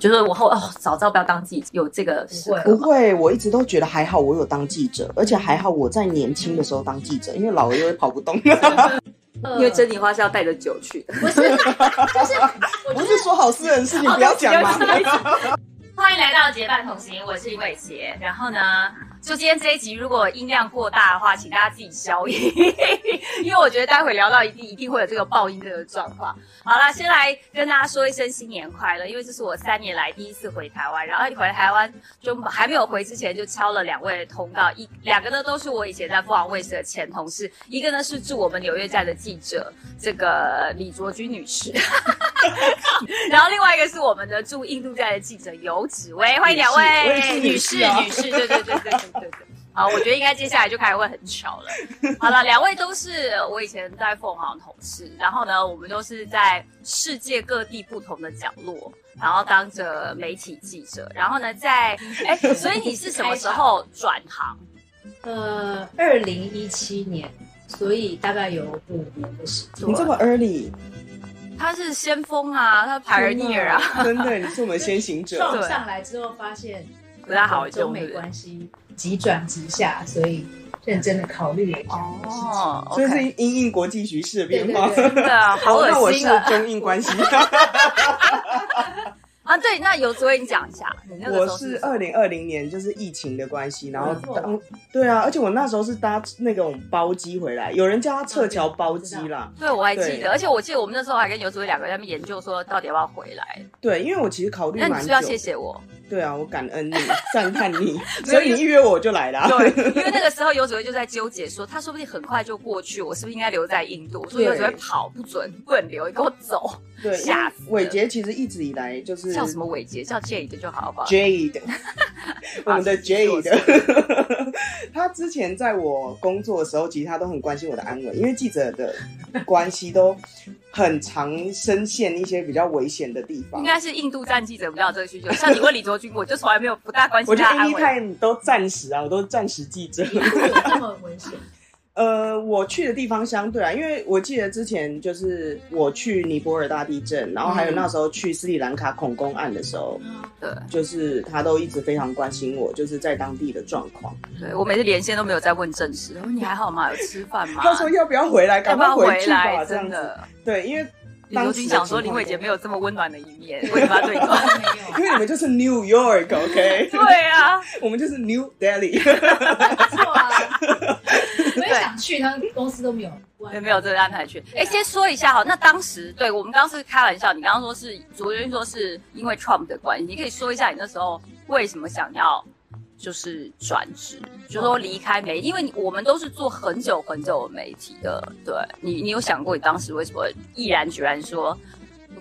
就是我后哦，早知道不要当记者，有这个时刻吗不会，我一直都觉得还好，我有当记者，而且还好我在年轻的时候当记者，因为老了又会跑不动。因为珍妮花是要带着酒去的。不是，就是 不是说好私人事情不要讲吗？欢迎来到结伴同行，我是林伟杰。然后呢，就今天这一集，如果音量过大的话，请大家自己消音，因为我觉得待会聊到一定一定会有这个爆音这个状况。好了，先来跟大家说一声新年快乐，因为这是我三年来第一次回台湾，然后回台湾就还没有回之前就敲了两位通告，一两个呢都是我以前在凤凰卫视的前同事，一个呢是驻我们纽约站的记者，这个李卓君女士。然后另外一个是我们的驻印度站的记者游子薇，欢迎两位女士，女士，对对对对对。好，我觉得应该接下来就开始会很巧了。好了，两位都是我以前在凤凰的同事，然后呢，我们都是在世界各地不同的角落，然后当着媒体记者，然后呢，在 哎，所以你是什么时候转行？呃，二零一七年，所以大概有五年的时间。你这么 early，他是先锋啊，他 pioneer 啊，真的，你是我们先行者。撞上来之后，发现不太好用中美是不是关系急转直下，所以认真的考虑了一下这个事情。哦所以是因应国际局势的变化。对对对真的啊好哦那我是恶心啊！中印关系。啊，对，那有昨天你讲一下，你那个我是二零二零年，就是疫情的关系，然后当对啊，而且我那时候是搭那种包机回来，有人叫他撤侨包机啦。对，我还记得，而且我记得我们那时候还跟游子薇两个人在那研究说，到底要不要回来。对，因为我其实考虑那你是不是要。谢谢我？对啊，我感恩你，赞叹你，所以你一约我就来了。对，因为 那个时候游子薇就在纠结说，他说不定很快就过去，我是不是应该留在印度？我说对游子威跑不准，不能留，你给我走。对，吓死伟杰其实一直以来就是叫什么伟杰？叫 Jade 就好，好不好？Jade，我们的 Jade，他之前在我工作的时候，其实他都很关心我的安危，因为记者的关系都很常深陷一些比较危险的地方应。该是印度站记者比较有这个需求。像你问李卓君，我就从来没有不大关我觉得心他的安危。Anytime 都暂时啊，我都是暂时记者。有这么危险？呃，我去的地方相对啊，因为我记得之前就是我去尼泊尔大地震，然后还有嗯那时候去斯里兰卡恐攻案的时候，对就是他都一直非常关心我，就是在当地的状况。对，我每次连线都没有在问正事，我说你还好吗？有吃饭吗？他说要不要回来，要赶不要回去吧，来？这样子。真的。对，因为李卓君想说林慧杰没有这么温暖的一面，为什么要对？因为你们就是 New York，OK？、对啊，我们就是 New Delhi。没错啊。我想去，他们公司都没有关，也没有这个安排去。哎，先说一下哈，那当时对我们刚刚是开玩笑，你刚刚说是昨天说是因为 Trump 的关系，你可以说一下你那时候为什么想要就是转职，就说离开媒，因为你我们都是做很久很久的媒体的，对。你，你有想过你当时为什么毅然决然说不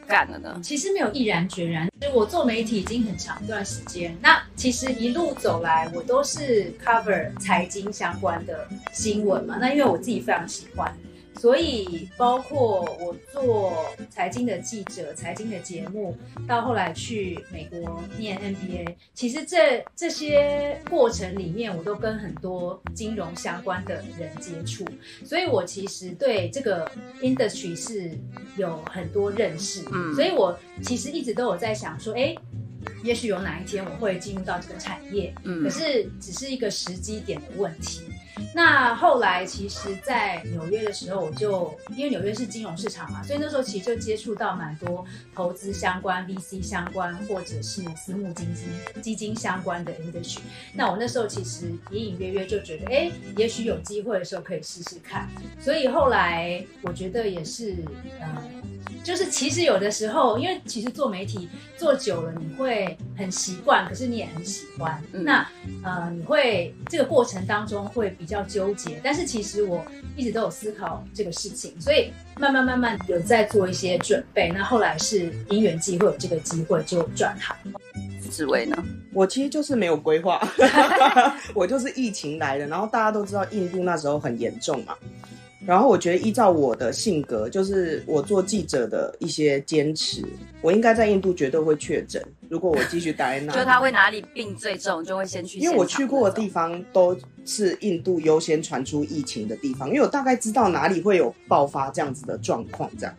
干了呢？其实没有毅然决然，就我做媒体已经很长一段时间。那其实一路走来，我都是 cover 财经相关的新闻嘛。那因为我自己非常喜欢，所以包括我做财经的记者、财经的节目，到后来去美国念 MBA，其实这这些过程里面，我都跟很多金融相关的人接触，所以我其实对这个 industry 是有很多认识。嗯所以我其实一直都有在想说，哎。也许有哪一天我会进入到这个产业，嗯可是只是一个时机点的问题。那后来其实，在纽约的时候，我就因为纽约是金融市场嘛，所以那时候其实就接触到蛮多投资相关、VC 相关，或者是私募基金、基金相关的 industry。那我那时候其实隐隐约约就觉得，哎，也许有机会的时候可以试试看。所以后来我觉得也是，呃，就是其实有的时候，因为其实做媒体做久了，你会很习惯，可是你也很喜欢。嗯那呃，你会这个过程当中会比较纠结，但是其实我一直都有思考这个事情，所以慢慢慢慢有在做一些准备。那后来是因缘际会有这个机会就转行。紫薇呢？我其实就是没有规划，我就是疫情来的，然后大家都知道印度那时候很严重嘛。然后我觉得依照我的性格，就是我做记者的一些坚持，我应该在印度绝对会确诊。如果我继续待在那，就他会哪里病最重，就会先去。因为我去过的地，方都是印度优先传出疫情的地方，因为我大概知道哪里会有爆发这样子的状况，这样。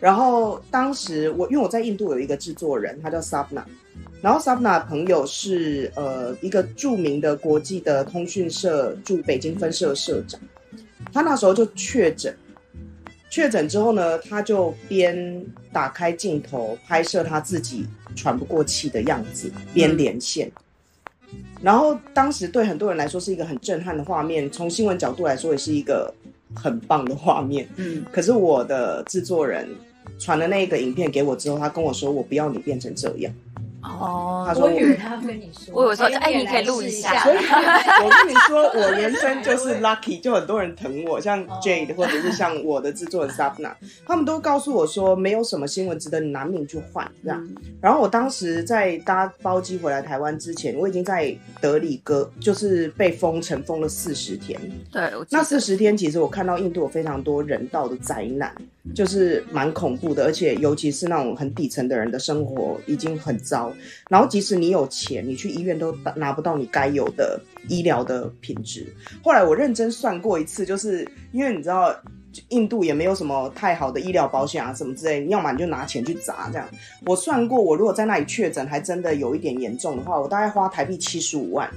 然后当时我因为我在印度有一个制作人，他叫 Sabna，然后 Sabna 的朋友是呃一个著名的国际的通讯社驻北京分社社长，他那时候就确诊，确诊之后呢，他就边打开镜头拍摄他自己喘不过气的样子，边连线。然后当时对很多人来说是一个很震撼的画面，从新闻角度来说也是一个很棒的画面。嗯，可是我的制作人传了那个影片给我之后，他跟我说：“我不要你变成这样。”哦他，说我以为他要跟你说，我以为说哎哎你可以录一下所以 我跟你说，我人生就是 lucky，就很多人疼我，像哦 Jade 或者是像我的制作人 Sabna，他们都告诉我说，没有什么新闻值得你拿命去换这样。嗯然后我当时在搭包机回来台湾之前，我已经在德里哥就是被封城封了四十天。对，那四十天，其实我看到印度有非常多人道的灾难，就是蛮恐怖的，而且尤其是那种很底层的人的生活已经很糟。然后即使你有钱，你去医院都拿不到你该有的医疗的品质。后来我认真算过一次，就是因为你知道。印度也没有什么太好的医疗保险啊，什么之类，你要么你就拿钱去砸这样。我算过，我如果在那里确诊，还真的有一点严重的话，我大概花台币七十五万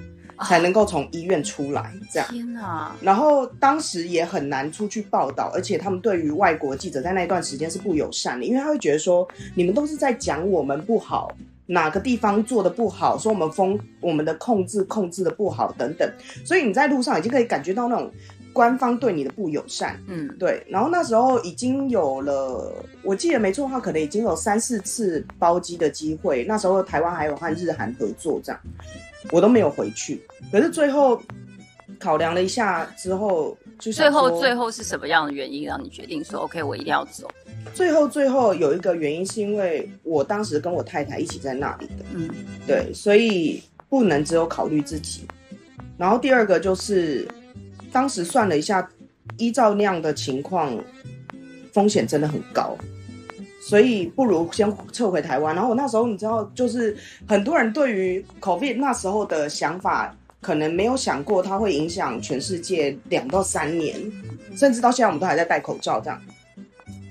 才能够从医院出来这样。天哪，然后当时也很难出去报道，而且他们对于外国记者在那一段时间是不友善的，因为他会觉得说你们都是在讲我们不好，哪个地方做的不好，说我们封我们的控制控制的不好等等，所以你在路上已经可以感觉到那种官方对你的不友善。嗯，对，然后那时候已经有了，我记得没错的话，可能已经有三四次包机的机会。那时候台湾还有和日韩合作，这样我都没有回去。可是最后考量了一下之后，就是最后最后是什么样的原因让你决定说 OK，我一定要走？最后最后有一个原因是因为我当时跟我太太一起在那里的，嗯，对，所以不能只有考虑自己。然后第二个就是，当时算了一下，依照那样的情况，风险真的很高，所以不如先撤回台湾。然后我那时候你知道，就是很多人对于 COVID 那时候的想法，可能没有想过它会影响全世界两到三年，甚至到现在我们都还在戴口罩这样。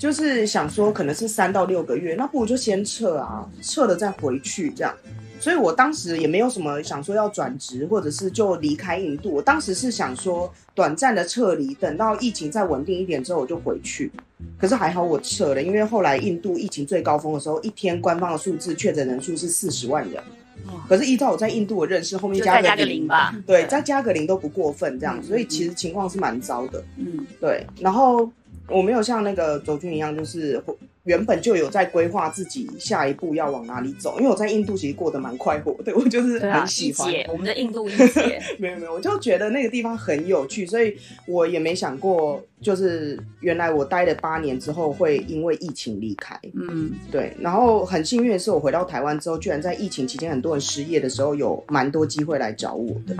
就是想说，可能是三到六个月，那不如就先撤啊，撤了再回去这样。所以我当时也没有什么想说要转职，或者是就离开印度。我当时是想说短暂的撤离，等到疫情再稳定一点之后我就回去。可是还好我撤了，因为后来印度疫情最高峰的时候，一天官方的数字确诊人数是四十万人。可是依照我在印度的认识，后面加个零吧。对，再加个零都不过分这样，嗯所以其实情况是蛮糟的。嗯，对，然后我没有像那个周军一样，就是原本就有在规划自己下一步要往哪里走。因为我在印度其实过得蛮快活的，我就是很喜欢。我们的印度一姐，没有没有，我就觉得那个地方很有趣，所以我也没想过，就是原来我待了八年之后会因为疫情离开。嗯，对，然后很幸运的是，我回到台湾之后，居然在疫情期间很多人失业的时候，有蛮多机会来找我的。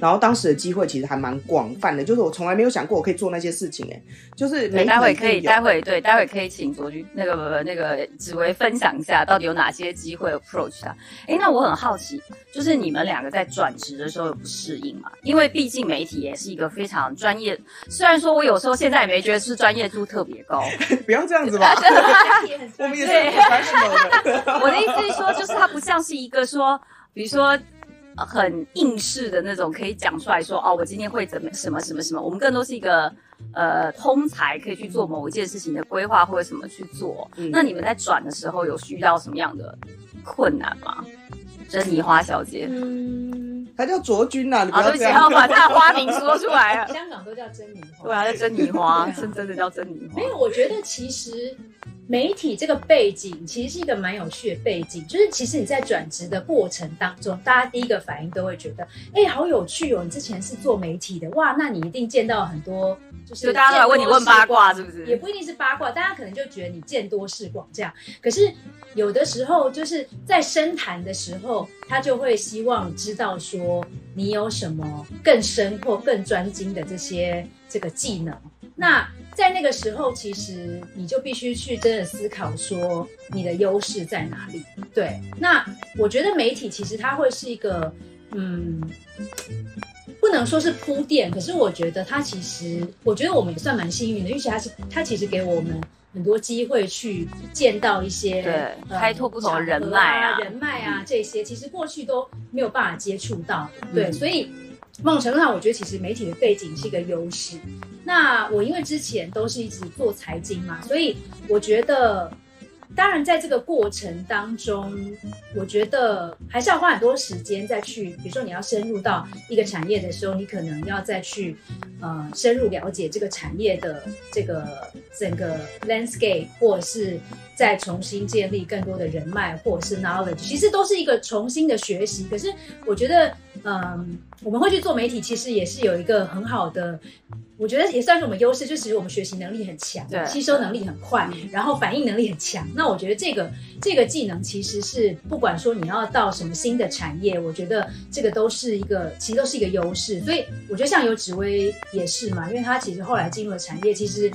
然后当时的机会其实还蛮广泛的，就是我从来没有想过我可以做那些事情，哎，就是对，媒体待会可以，待会对，待会可以请卓君那个那个紫薇分享一下，到底有哪些机会 approach 他。哎，那我很好奇，就是你们两个在转职的时候有不适应吗？因为毕竟媒体也是一个非常专业，虽然说我有时候现在也没觉得是专业度特别高，不要这样子吧，也 很 我们也是对 professional 的。我的意思是说，就是它不像是一个说，比如说。呃很应试的那种，可以讲出来说哦，我今天会怎么什么什么什么。我们更多是一个呃通才，可以去做某一件事情的规划或者什么去做。嗯那你们在转的时候有遇到什么样的困难吗？珍妮花小姐，嗯，他叫卓君呐、啊，你不啊，对不起，要这样。要把他的花名说出来了。香港都叫珍妮花。对啊，叫珍妮花，是真的叫珍妮花没。有，我觉得其实媒体这个背景其实是一个蛮有趣的背景，就是其实你在转职的过程当中，大家第一个反应都会觉得，哎、好有趣哦！你之前是做媒体的，哇，那你一定见到很多，就是大家都来问你问八卦，是不是？也不一定是八卦，大家可能就觉得你见多识广这样。可是有的时候就是在深谈的时候，他就会希望知道说你有什么更深或更专精的这些这个技能。那在那个时候，其实你就必须去真的思考说你的优势在哪里。对，那我觉得媒体其实它会是一个，嗯，不能说是铺垫，可是我觉得它其实，我觉得我们也算蛮幸运的，因为其实它是它其实给我们很多机会去见到一些对呃开拓不同的人脉啊人脉啊这些，其实过去都没有办法接触到的。对，嗯所以某种程度上，我觉得其实媒体的背景是一个优势。那我因为之前都是一直做财经嘛，所以我觉得，当然在这个过程当中，我觉得还是要花很多时间再去，比如说你要深入到一个产业的时候，你可能要再去呃深入了解这个产业的这个整个 landscape，或者是再重新建立更多的人脉，或者是 knowledge，其实都是一个重新的学习。可是我觉得，嗯，我们会去做媒体，其实也是有一个很好的。我觉得也算是我们优势，就其实我们学习能力很强对，吸收能力很快，然后反应能力很强。那我觉得这个这个技能其实是不管说你要到什么新的产业，我觉得这个都是一个其实都是一个优势。所以我觉得像有紫薇也是嘛，因为他其实后来进入了产业，其实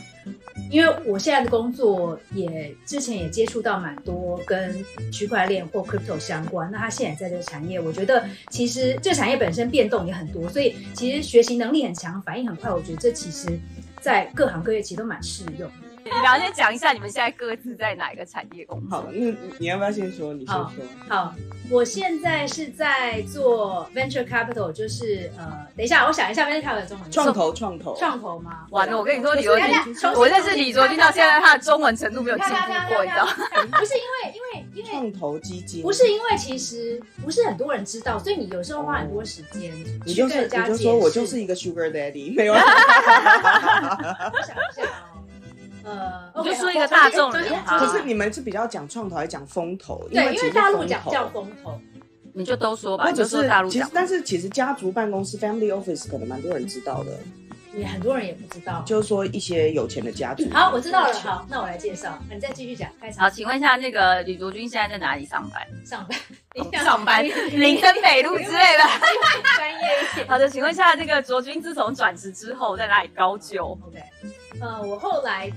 因为我现在的工作也之前也接触到蛮多跟区块链或 crypto 相关，那他现在在这个产业，我觉得其实这产业本身变动也很多，所以其实学习能力很强，反应很快，我觉得这其实在各行各业其实都蛮适用。你们俩先讲一下你们现在各自在哪一个产业工作？好，那你你要不要先说？你先好说。好，我现在是在做 venture capital，就是呃，等一下，我想一下 venture capital 的中文创投，创投，创投吗？完了，我跟你说，李卓我认识李卓君到现在，他的中文程度没有进步过，你知道？不是因为因为因为 创投基金，不是因为其实不是很多人知道，所以你有时候花很多时间你就是去跟人家你就说我就是一个 sugar daddy，没有。我想一下哦，呃，我就说一个大众重新人好可是你们是比较讲创投，还是讲风投？对，因其实为大陆讲叫风投，你就都说吧，或者是大陆讲，。其实但是其实家族办公室 family office 可能蛮多人知道的，也很多人也不知道。就是说一些有钱的家族。好，我知道了。好，那我来介绍，你再继续讲。开始好，请问一下，那个李卓君现在在哪里上班？上班，上班，林森北路之类的。专业一点。好的，请问一下，这个卓君自从转职之后在哪里高就？OK，呃，我后来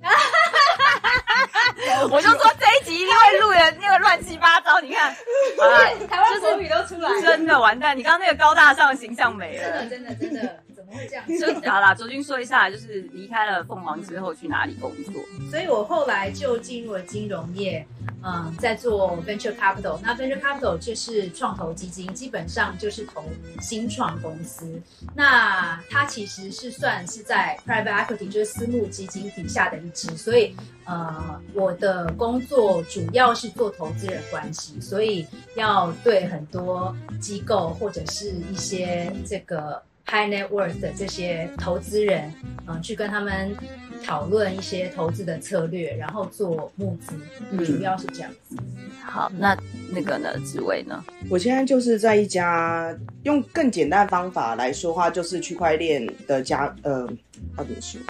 我就说这一集一定会录的那个乱七八糟，你看，好啦，台湾国语都出来了，真的完蛋！你刚刚那个高大上的形象没了。真的真的真的，怎么会这样？就好啦，卓君说一下，就是离开了凤凰之后去哪里工作？所以我后来就进入了金融业，嗯，在做 venture capital。那 venture capital 就是创投基金，基本上就是投新创公司。那它其实是算是在 private equity，就是私募基金底下的一支。所以，呃，我的工作主要是做投资人关系，所以要对很多机构或者是一些这个 high net worth 的这些投资人，嗯、去跟他们讨论一些投资的策略，然后做募资，嗯主要是这样子。好，那那个呢？职位呢？我现在就是在一家用更简单的方法来说话，就是区块链的加呃，要怎么说？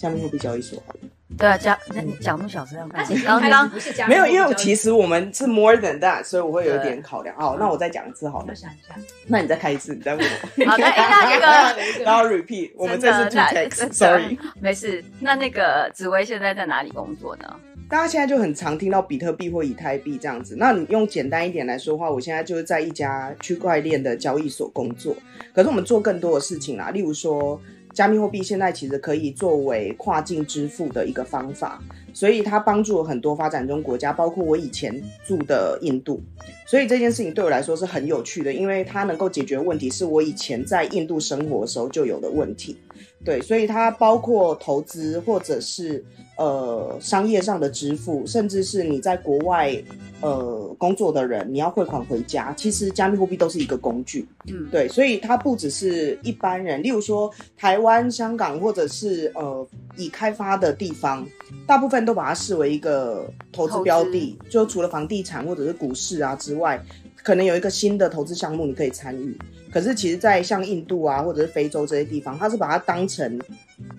加密货币交易所好了。对啊，加那你讲那么小声，它其实刚刚不是加密没有，因为其实我们是 more than that，所以我会有一点考量。哦，那我再讲一次好了。想一下，那你再开一次，你再问我。好的，哎那 那个然后 repeat，我们这是 two 真的 text，sorry。没事。那那个紫薇现在在哪里工作呢？大家现在就很常听到比特币或以太币这样子。那你用简单一点来说的话，我现在就是在一家区块链的交易所工作。可是我们做更多的事情啦，例如说，加密货币现在其实可以作为跨境支付的一个方法，所以它帮助了很多发展中国家，包括我以前住的印度。所以这件事情对我来说是很有趣的，因为它能够解决问题，是我以前在印度生活的时候就有的问题。对，所以它包括投资或者是呃商业上的支付，甚至是你在国外呃工作的人，你要汇款回家，其实加密货币都是一个工具。嗯，对，所以它不只是一般人，例如说台湾、香港或者是呃已开发的地方，大部分都把它视为一个投资标的，就除了房地产或者是股市啊之外，可能有一个新的投资项目你可以参与。可是其实，在像印度啊或者是非洲这些地方，它是把它当成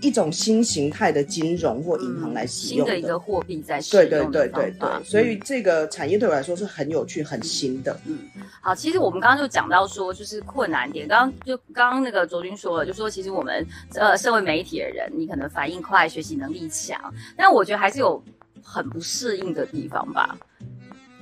一种新形态的金融或银行来使用新的一个货币在使用的对对对方法对，所以这个产业对我来说是很有趣、很新的。嗯好，其实我们刚刚就讲到说，就是困难点。刚刚就刚刚那个卓君说了，就说其实我们呃身为媒体的人，你可能反应快，学习能力强，但我觉得还是有很不适应的地方吧。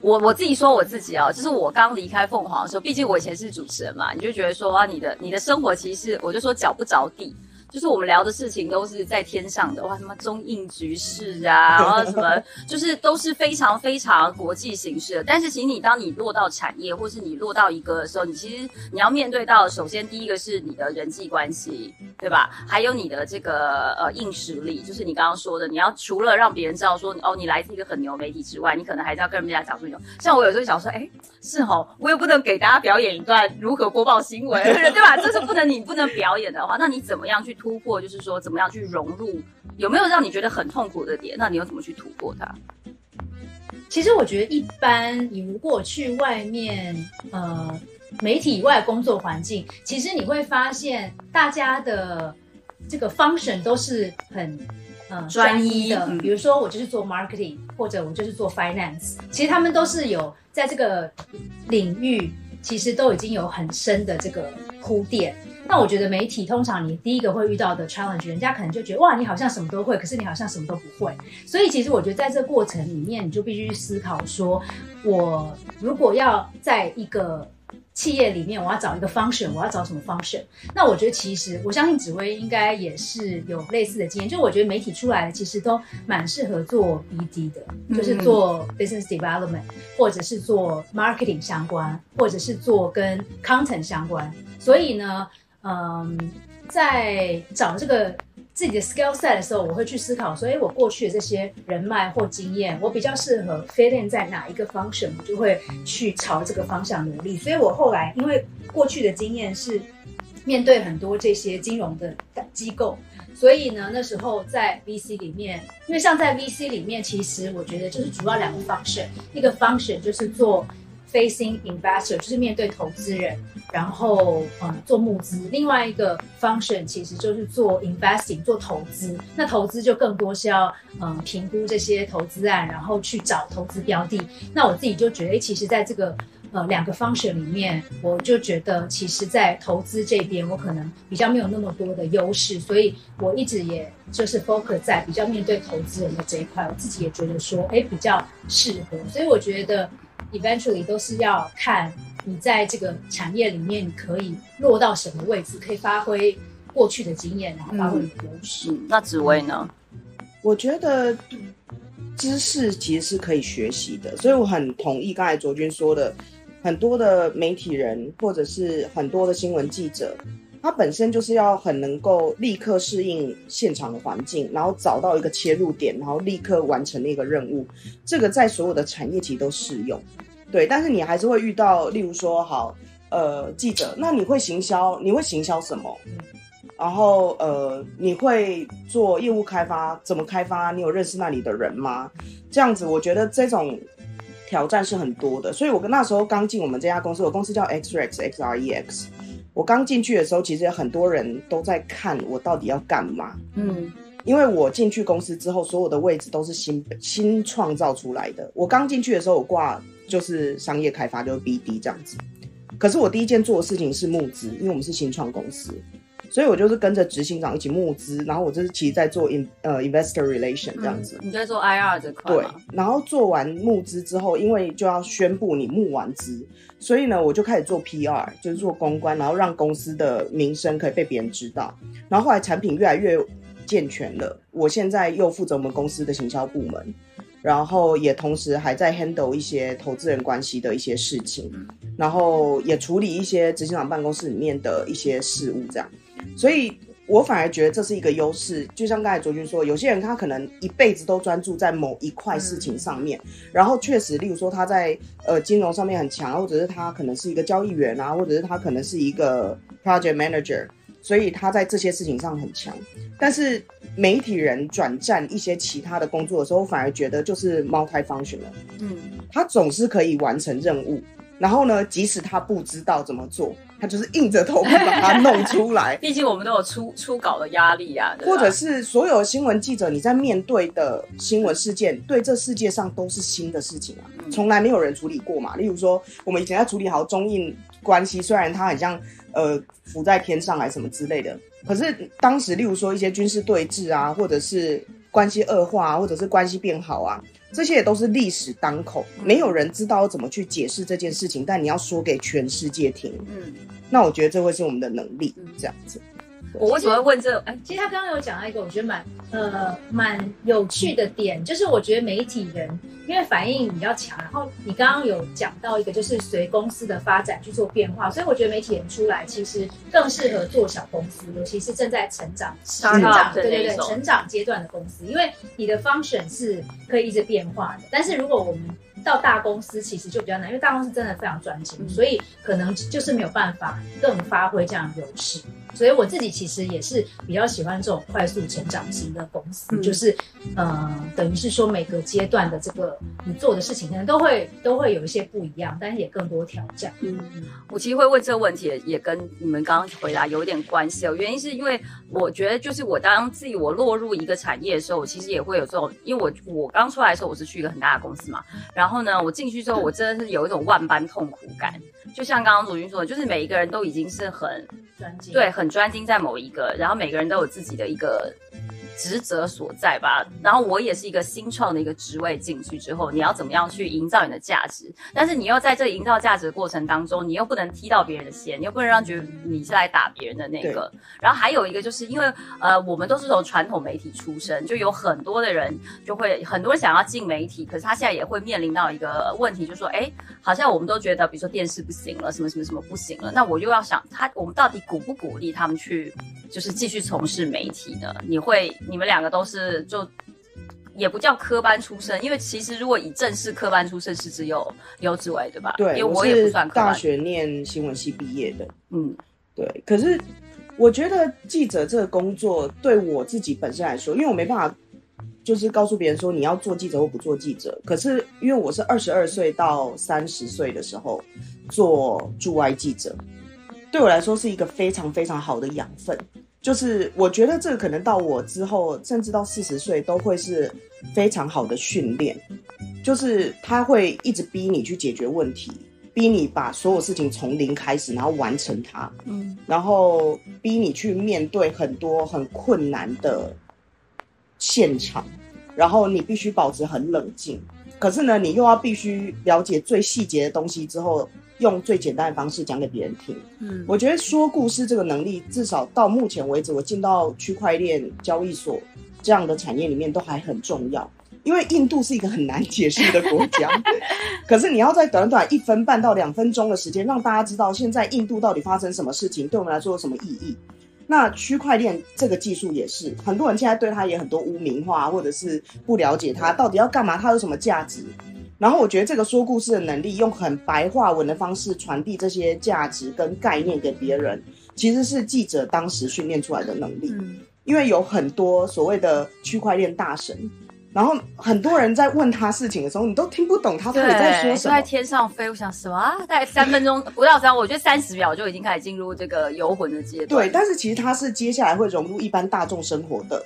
我我自己说我自己啊，就是我刚离开凤凰的时候，毕竟我以前是主持人嘛，你就觉得说啊，你的你的生活其实是，我就说脚不着地。就是我们聊的事情都是在天上的，哇，什么中印局势啊，然后什么，就是都是非常非常国际形势的。但是，其实你当你落到产业，或是你落到一个的时候，你其实你要面对到，首先第一个是你的人际关系，对吧？还有你的这个呃硬实力，就是你刚刚说的，你要除了让别人知道说哦你来自一个很牛媒体之外，你可能还是要跟人家讲说牛。像我有时候想说，哎，是哦，我又不能给大家表演一段如何播报新闻，对吧？这是不能你不能表演的话，那你怎么样去？突破就是说，怎么样去融入？有没有让你觉得很痛苦的点？那你又怎么去突破它？其实我觉得，一般你如果去外面，呃，媒体以外工作环境，其实你会发现，大家的这个 function 都是很嗯专一的。比如说，我就是做 marketing，或者我就是做 finance，其实他们都是有在这个领域，其实都已经有很深的这个铺垫。那我觉得媒体通常你第一个会遇到的 challenge，人家可能就觉得哇，你好像什么都会，可是你好像什么都不会。所以其实我觉得在这过程里面，你就必须去思考说，我如果要在一个企业里面，我要找一个 function，我要找什么 function？那我觉得其实我相信紫薇应该也是有类似的经验，就我觉得媒体出来的其实都蛮适合做 BD 的，就是做 business development，或者是做 marketing 相关，或者是做跟 content 相关。所以呢。嗯，在找这个自己的 skill set 的时候，我会去思考说，哎，我过去的这些人脉或经验，我比较适合 fit in 在哪一个 function，我就会去朝这个方向努力。所以我后来因为过去的经验是面对很多这些金融的机构，所以呢，那时候在 VC 里面，因为像在 VC 里面，其实我觉得就是主要两个 function，一个 function 就是做。Facing investor 就是面对投资人，然后嗯做募资。另外一个 function 其实就是做 investing 做投资。那投资就更多是要嗯评估这些投资案，然后去找投资标的。那我自己就觉得，其实在这个呃两个 function 里面，我就觉得其实在投资这边，我可能比较没有那么多的优势，所以我一直也就是 focus 在比较面对投资人的这一块。我自己也觉得说，哎，比较适合。所以我觉得。Eventually 都是要看你在这个产业里面，你可以落到什么位置，可以发挥过去的经验，然后发挥你的优势。那紫薇呢？我觉得知识其实是可以学习的，所以我很同意刚才卓君说的，很多的媒体人或者是很多的新闻记者。它本身就是要很能够立刻适应现场的环境，然后找到一个切入点，然后立刻完成那个任务。这个在所有的产业其实都适用，对。但是你还是会遇到，例如说，好，呃，记者，那你会行销？你会行销什么？然后，呃，你会做业务开发？怎么开发？你有认识那里的人吗？这样子，我觉得这种挑战是很多的。所以我跟那时候刚进我们这家公司，我公司叫 Xrex X R E X。我刚进去的时候，其实很多人都在看我到底要干嘛。嗯，因为我进去公司之后，所有的位置都是新新创造出来的。我刚进去的时候，我挂就是商业开发，就是 BD 这样子。可是我第一件做的事情是募资，因为我们是新创公司。所以我就是跟着执行长一起募资，然后我就是其实在做 in 呃 investor relation 这样子。你在做 IR 这块对，然后做完募资之后，因为就要宣布你募完资，所以呢，我就开始做 PR，就是做公关，然后让公司的名声可以被别人知道。然后后来产品越来越健全了，我现在又负责我们公司的行销部门，然后也同时还在 handle 一些投资人关系的一些事情，然后也处理一些执行长办公室里面的一些事务这样。所以我反而觉得这是一个优势，就像刚才卓君说，有些人他可能一辈子都专注在某一块事情上面，然后确实，例如说他在呃金融上面很强，或者是他可能是一个交易员啊，或者是他可能是一个 project manager，所以他在这些事情上很强。但是媒体人转战一些其他的工作的时候，反而觉得就是 multi-functional，嗯，他总是可以完成任务。然后呢，即使他不知道怎么做，他就是硬着头皮把它弄出来。毕竟我们都有出出稿的压力啊，或者是所有新闻记者，你在面对的新闻事件，对这世界上都是新的事情啊，从来没有人处理过嘛。例如说，我们以前在处理好中印关系，虽然它很像呃浮在天上还是什么之类的，可是当时例如说一些军事对峙啊，或者是关系恶化，或者是关系变好啊。这些也都是历史当口，没有人知道怎么去解释这件事情，但你要说给全世界听。嗯，那我觉得这会是我们的能力，这样子。我为什么要问这？哎，其实他刚刚有讲到一个我觉得蛮呃蛮有趣的点，就是我觉得媒体人因为反应比较强，然后你刚刚有讲到一个就是随公司的发展去做变化，所以我觉得媒体人出来其实更适合做小公司，尤其是正在成长、成长对对对成长阶段的公司，因为你的 function 是可以一直变化的。但是如果我们到大公司其实就比较难，因为大公司真的非常专精，所以可能就是没有办法更发挥这样的优势。所以我自己其实也是比较喜欢这种快速成长型的公司，就是呃，等于是说每个阶段的这个你做的事情可能都会都会有一些不一样，但是也更多挑战。嗯，我其实会问这个问题，也跟你们刚刚回答有点关系哦。原因是因为我觉得，就是我当自己我落入一个产业的时候，我其实也会有这种，因为我我刚出来的时候，我是去一个很大的公司嘛，然后呢，我进去之后，我真的是有一种万般痛苦感。就像刚刚祖君说的，就是每一个人都已经是很专精，对，很专精在某一个，然后每个人都有自己的一个。职责所在吧，然后我也是一个新创的一个职位进去之后，你要怎么样去营造你的价值？但是你又在这营造价值的过程当中，你又不能踢到别人的线，你又不能让觉得你是来打别人的那个。然后还有一个就是因为呃，我们都是从传统媒体出身，就有很多的人就会很多人想要进媒体，可是他现在也会面临到一个问题，就是说，哎，好像我们都觉得，比如说电视不行了，什么什么什么不行了，那我又要想他，我们到底鼓不鼓励他们去，就是继续从事媒体呢？你会？你们两个都是就也不叫科班出身，因为其实如果以正式科班出身，是只有刘志伟对吧？对，因为我也不算科大学念新闻系毕业的。嗯，对。可是我觉得记者这个工作对我自己本身来说，因为我没办法就是告诉别人说你要做记者或不做记者。可是因为我是二十二岁到三十岁的时候做驻外记者，对我来说是一个非常非常好的养分。就是我觉得这个可能到我之后，甚至到四十岁都会是非常好的训练。就是他会一直逼你去解决问题，逼你把所有事情从零开始，然后完成它。嗯，然后逼你去面对很多很困难的现场，然后你必须保持很冷静。可是呢，你又要必须了解最细节的东西之后。用最简单的方式讲给别人听。嗯，我觉得说故事这个能力，至少到目前为止，我进到区块链交易所这样的产业里面都还很重要。因为印度是一个很难解释的国家，可是你要在短短一分半到两分钟的时间，让大家知道现在印度到底发生什么事情，对我们来说有什么意义。那区块链这个技术也是，很多人现在对它也很多污名化，或者是不了解它到底要干嘛，它有什么价值。然后我觉得这个说故事的能力，用很白话文的方式传递这些价值跟概念给别人，其实是记者当时训练出来的能力。嗯，因为有很多所谓的区块链大神，然后很多人在问他事情的时候，你都听不懂他到底在说什么。在天上飞，我想什么？大概三分钟不到三，我觉得三十秒就已经开始进入这个游魂的阶段。对，但是其实他是接下来会融入一般大众生活的。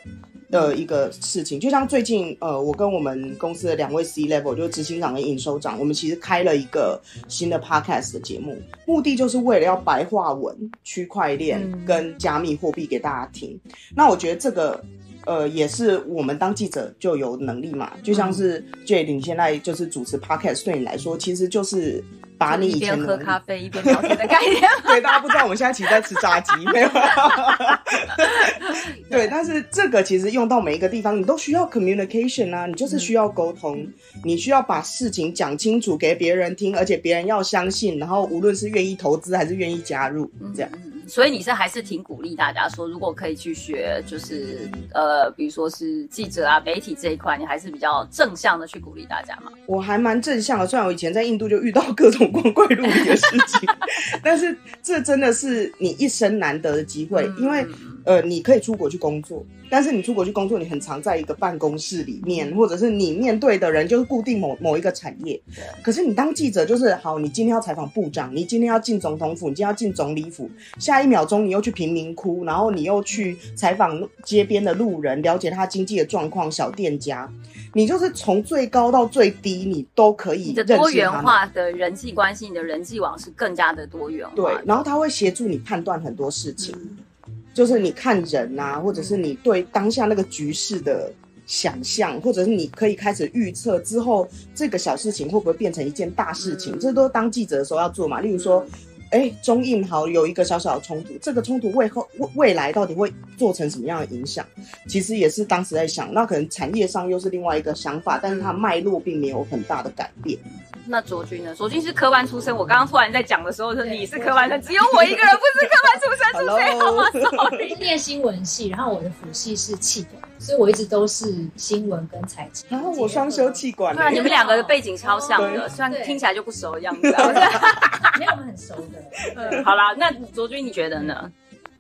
的一个事情，就像最近，呃，我跟我们公司的两位 C level，就是执行长跟营收长，我们其实开了一个新的 podcast 的节目，目的就是为了要白话文区块链跟加密货币给大家听。那我觉得这个，呃，也是我们当记者就有能力嘛，就像是 J 你现在就是主持 podcast，对你来说，其实就是。把你一边喝咖啡一边聊天的概念，对大家不知道，我们现在其实在吃炸鸡，没有。对，但是这个其实用到每一个地方，你都需要 communication 啊，你就是需要沟通，你需要把事情讲清楚给别人听，而且别人要相信，然后无论是愿意投资还是愿意加入，这样。所以你是还是挺鼓励大家说，如果可以去学，就是呃，比如说是记者啊、媒体这一块，你还是比较正向的去鼓励大家嘛？我还蛮正向的，虽然我以前在印度就遇到各种光怪陆离的事情，但是这真的是你一生难得的机会，因为。呃，你可以出国去工作，但是你出国去工作，你很常在一个办公室里面，或者是你面对的人就是固定某某一个产业。可是你当记者就是好，你今天要采访部长，你今天要进总统府，你今天要进总理府，下一秒钟你又去贫民窟，然后你又去采访街边的路人，了解他经济的状况，小店家，你就是从最高到最低，你都可以。的多元化的人际关系，你的人际网是更加的多元化。对，然后他会协助你判断很多事情。就是你看人呐，或者是你对当下那个局势的想象，或者是你可以开始预测之后这个小事情会不会变成一件大事情，这都当记者的时候要做嘛。例如说。哎，中印好有一个小小的冲突，这个冲突未后未未来到底会做成什么样的影响？其实也是当时在想，那可能产业上又是另外一个想法，但是它脉络并没有很大的改变。那卓君呢？卓君是科班出身，我刚刚突然在讲的时候说你是科班生，只有我一个人不是科班出身，是谁 好吗？Sorry，是念新闻系，然后我的辅系是气管，所以我一直都是新闻跟财经。然后我双修气管，对啊，你们两个的背景超像的，虽然听起来就不熟的样子。没有我们很熟的。好啦，那卓君你觉得呢？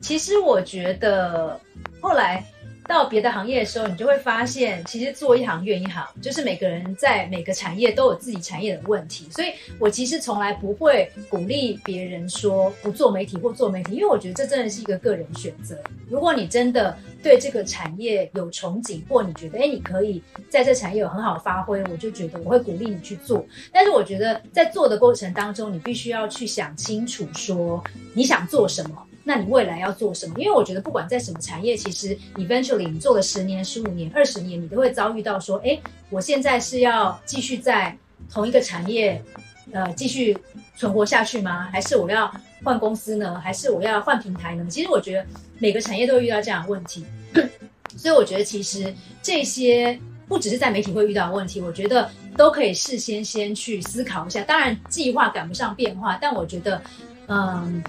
其实我觉得后来到别的行业的时候，你就会发现，其实做一行怨一行，就是每个人在每个产业都有自己产业的问题。所以我其实从来不会鼓励别人说不做媒体或做媒体，因为我觉得这真的是一个个人选择。如果你真的对这个产业有憧憬，或你觉得哎你可以在这产业有很好发挥，我就觉得我会鼓励你去做。但是我觉得在做的过程当中，你必须要去想清楚说你想做什么。那你未来要做什么？因为我觉得不管在什么产业，其实 eventually 你做了十年、十五年、二十年，你都会遭遇到说，哎，我现在是要继续在同一个产业，呃，继续存活下去吗？还是我要换公司呢？还是我要换平台呢？其实我觉得每个产业都会遇到这样的问题，所以我觉得其实这些不只是在媒体会遇到的问题，我觉得都可以事先先去思考一下。当然，计划赶不上变化，但我觉得，嗯。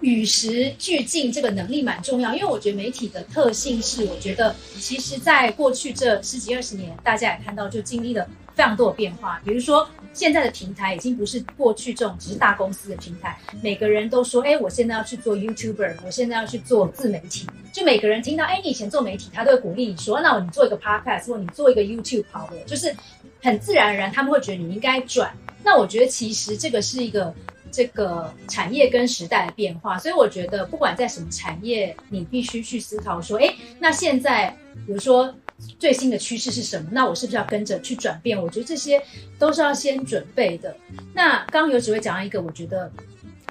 与时俱进这个能力蛮重要，因为我觉得媒体的特性是，我觉得其实在过去这十几二十年，大家也看到就经历了非常多的变化。比如说，现在的平台已经不是过去这种只是大公司的平台，每个人都说，哎，我现在要去做 YouTuber，我现在要去做自媒体。就每个人听到，哎，你以前做媒体，他都会鼓励你说，那你做一个 Podcast，或你做一个 YouTube 好了，就是很自然而然，他们会觉得你应该转。那我觉得其实这个是一个。这个产业跟时代的变化，所以我觉得不管在什么产业，你必须去思考说，哎，那现在比如说最新的趋势是什么？那我是不是要跟着去转变？我觉得这些都是要先准备的。那刚刚有只会讲到一个，我觉得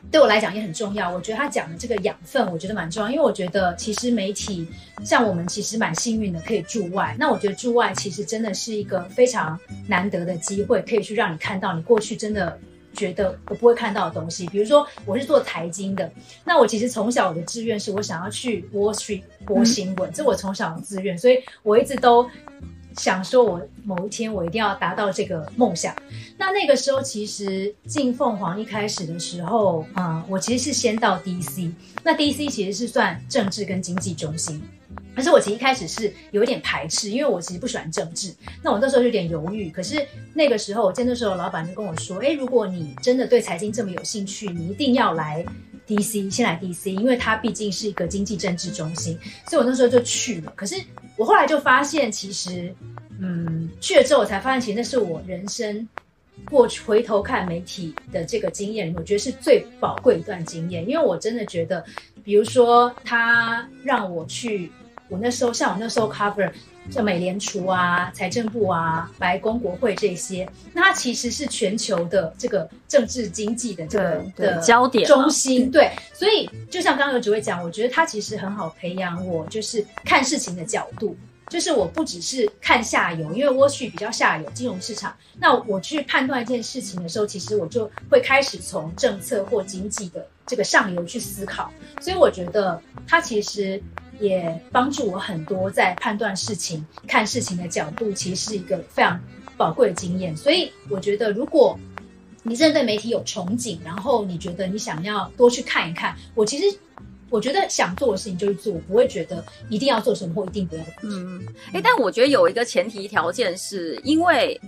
对我来讲也很重要。我觉得他讲的这个养分，我觉得蛮重要，因为我觉得其实媒体像我们其实蛮幸运的，可以驻外。那我觉得驻外其实真的是一个非常难得的机会，可以去让你看到你过去真的。觉得我不会看到的东西，比如说我是做财经的，那我其实从小我的志愿是我想要去 Wall Street 播新闻，这我从小的志愿，所以我一直都想说，我某一天我一定要达到这个梦想。那那个时候其实进凤凰一开始的时候，啊，我其实是先到 DC，那 DC 其实是算政治跟经济中心。可是我其实一开始是有一点排斥，因为我其实不喜欢政治。那我那时候有点犹豫。可是那个时候，我见那时候老板就跟我说：“哎，如果你真的对财经这么有兴趣，你一定要来 DC，先来 DC，因为它毕竟是一个经济政治中心。”所以我那时候就去了。可是我后来就发现，其实，嗯，去了之后我才发现，其实那是我人生过去回头看媒体的这个经验，我觉得是最宝贵一段经验。因为我真的觉得，比如说他让我去。我那时候像我那时候 cover 像美联储啊、财政部啊、白宫、国会这些，那它其实是全球的这个政治经济的这个的焦点中心。对，所以就像刚刚有几位讲，我觉得它其实很好培养我，就是看事情的角度。就是我不只是看下游，因为 Wall Street 比较下游金融市场，那我去判断一件事情的时候，其实我就会开始从政策或经济的这个上游去思考。所以我觉得它其实。也帮助我很多，在判断事情、看事情的角度，其实是一个非常宝贵的经验。所以我觉得，如果你真的对媒体有憧憬，然后你觉得你想要多去看一看，我其实。我觉得想做的事情就去做，不会觉得一定要做什么或一定不要。嗯，哎，但我觉得有一个前提条件是，因为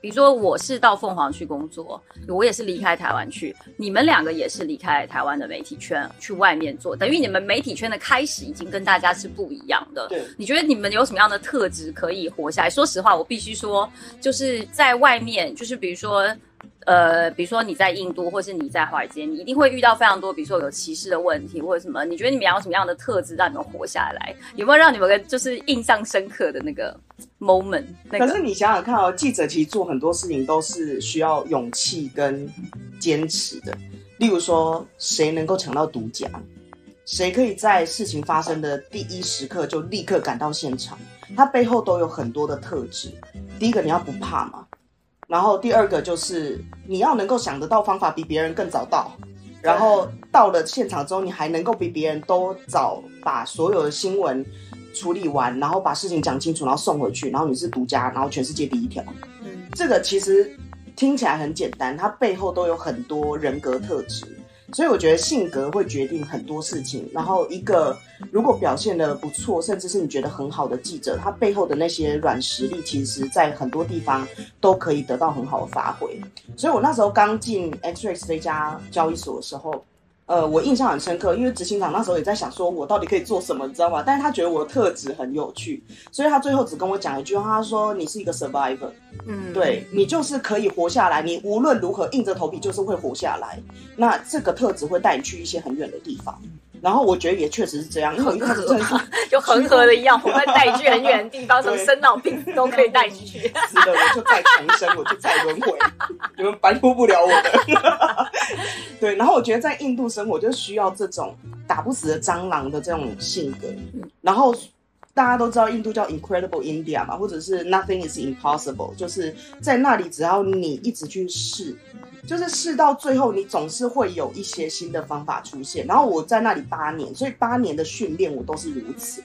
比如说我是到凤凰去工作，我也是离开台湾去，你们两个也是离开台湾的媒体圈去外面做，等于你们媒体圈的开始已经跟大家是不一样的。对，你觉得你们有什么样的特质可以活下来？说实话，我必须说，就是在外面，就是比如说。呃，比如说你在印度，或是你在华尔街，你一定会遇到非常多，比如说有歧视的问题，或者什么。你觉得你们有什么样的特质让你们活下来？有没有让你们就是印象深刻的那个 moment？可是你想想看哦，记者其实做很多事情都是需要勇气跟坚持的。例如说，谁能够抢到独家？谁可以在事情发生的第一时刻就立刻赶到现场？它背后都有很多的特质。第一个，你要不怕嘛。然后第二个就是你要能够想得到方法比别人更早到，然后到了现场之后，你还能够比别人都早把所有的新闻处理完，然后把事情讲清楚，然后送回去，然后你是独家，然后全世界第一条。嗯，这个其实听起来很简单，它背后都有很多人格特质。所以我觉得性格会决定很多事情。然后一个如果表现的不错，甚至是你觉得很好的记者，他背后的那些软实力，其实在很多地方都可以得到很好的发挥。所以我那时候刚进 XRX 这家交易所的时候。呃，我印象很深刻，因为执行长那时候也在想，说我到底可以做什么，你知道吗？但是他觉得我的特质很有趣，所以他最后只跟我讲一句话，他说：“你是一个 survivor，嗯，对你就是可以活下来，你无论如何硬着头皮就是会活下来。那这个特质会带你去一些很远的地方。然后我觉得也确实是这样，因为我一开始真的 就恒河的一样，我会带你去很远的地方，什么生老病死都可以带你去。是的，我就再重生，我就再轮回，你们摆脱不了我的。对，然后我觉得在印度生活就需要这种打不死的蟑螂的这种性格。然后大家都知道印度叫 Incredible India 嘛，或者是 Nothing is impossible，就是在那里只要你一直去试，就是试到最后，你总是会有一些新的方法出现。然后我在那里八年，所以八年的训练我都是如此。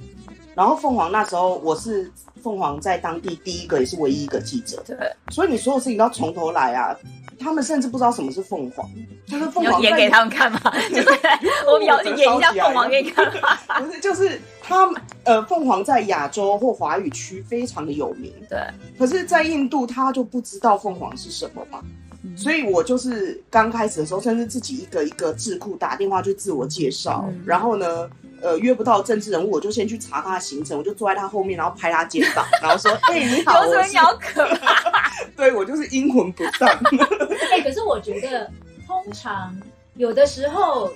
然后凤凰那时候我是凤凰在当地第一个也是唯一一个记者，对，所以你所有事情都要从头来啊。他们甚至不知道什么是凤凰，就是凤凰演给他们看吗？就是 我们要演一下凤凰给你看吗？不是，就是他们呃，凤凰在亚洲或华语区非常的有名，对，可是，在印度他就不知道凤凰是什么嘛。所以我就是刚开始的时候，甚至自己一个一个智库打电话去自我介绍，嗯然后呢，呃，约不到政治人物，我就先去查他的行程，我就坐在他后面，然后拍他肩膀，然后说：“哎、你好，我是有什么你好可？对我就是阴魂不散。哎、可是我觉得通常有的时候。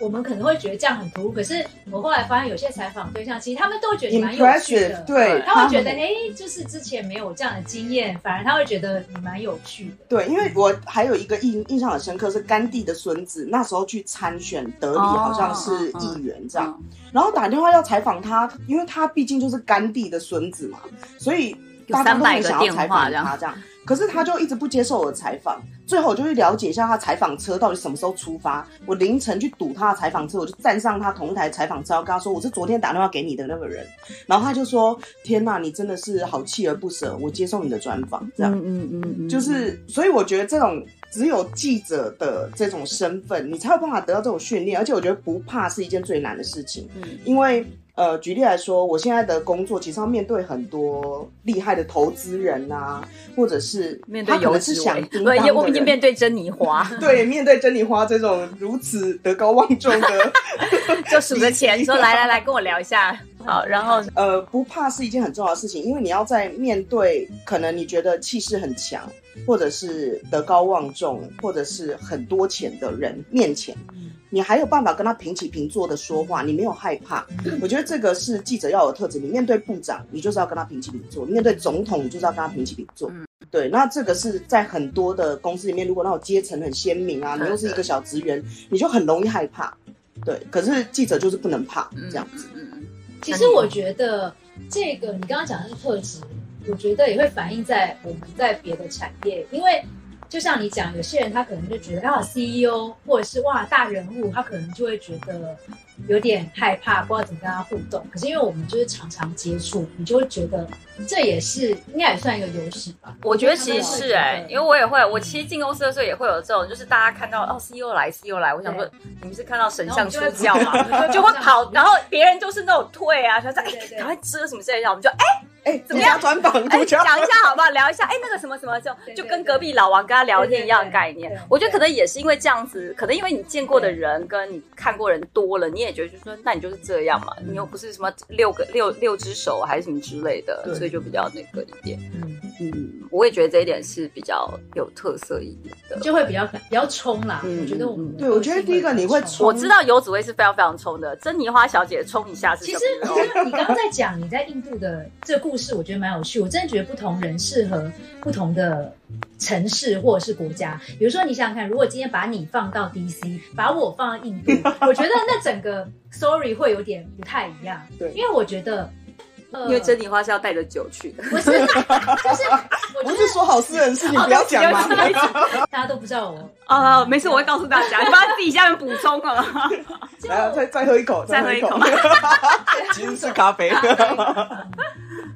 我们可能会觉得这样很突兀，可是我后来发现有些采访对象，其实他们都会觉得你蛮有趣的对，他会觉得哎、就是之前没有这样的经验，反而他会觉得你蛮有趣的。对，因为我还有一个印印象很深刻，是甘地的孙子，那时候去参选德里，哦好像是议员这样，嗯然后打电话要采访他，因为他毕竟就是甘地的孙子嘛，所以大家都很想要采访他这样。可是他就一直不接受我的采访，最后我就去了解一下他采访车到底什么时候出发。我凌晨去堵他的采访车，我就站上他同一台采访车，跟他说我是昨天打电话给你的那个人。然后他就说：“天哪，你真的是好锲而不舍，我接受你的专访。”这样，嗯嗯嗯，就是所以我觉得这种只有记者的这种身份，你才有办法得到这种训练。而且我觉得不怕是一件最难的事情，嗯因为。呃，举例来说，我现在的工作其实要面对很多厉害的投资人啊，或者是面对他可能是想叮当对，我们面对珍妮花，对面对珍妮花这种如此德高望重的，就数着钱说来来来跟我聊一下，好，然后呃，不怕是一件很重要的事情，因为你要在面对可能你觉得气势很强，或者是德高望重，或者是很多钱的人面前，你还有办法跟他平起平坐的说话，你没有害怕。我觉得这个是记者要有特质。你面对部长，你就是要跟他平起平坐；你面对总统，你就是要跟他平起平坐。对，那这个是在很多的公司里面，如果那种阶层很鲜明啊，你又是一个小职员，你就很容易害怕。对，可是记者就是不能怕这样子。嗯嗯其实我觉得这个你刚刚讲的是特质，我觉得也会反映在我们在别的产业，因为就像你讲，有些人他可能就觉得啊，CEO 或者是哇大人物，他可能就会觉得有点害怕，不知道怎么跟他互动。可是因为我们就是常常接触，你就会觉得这也是应该也算一个优势吧。我觉得其实是哎、因为我也会，我其实进公司的时候也会有这种，就是大家看到哦 CEO 来 CEO 来，我想说你们是看到神像出教 嘛，就会跑，然后别人就是那种退啊，说哎赶快遮什么之类的，我们就哎哎，怎么样专访？哎讲一下好不好？聊一下哎那个什么什么就就跟隔壁老王跟他聊天一样的概念。我觉得可能也是因为这样子，可能因为你见过的人跟你看过人多了，你也觉得就说那你就是这样嘛，你又不是什么六个六六只手还是什么之类的，所以就比较那个一点。嗯，嗯，我也觉得这一点是比较有特色一点的。就会比较比较冲啦。嗯我觉得我们对我觉得第一个你会冲我知道游子薇是非常非常冲的，珍妮花小姐冲一下是其实，其实你刚刚在讲你在印度的这个故事，我觉得蛮有趣。我真的觉得不同人适合不同的城市或者是国家。比如说，你想想看，如果今天把你放到 DC，把我放到印度，我觉得那整个 story 会有点不太一样。对因为我觉得因为珍妮花是要带着酒去的。不是，就是我 不是说好私人事情不要讲吗？大家都不知道我 啊，没事，我会告诉大家，你把自己下面补充啊。来啊，再再喝一口，再喝一口。其实是咖啡。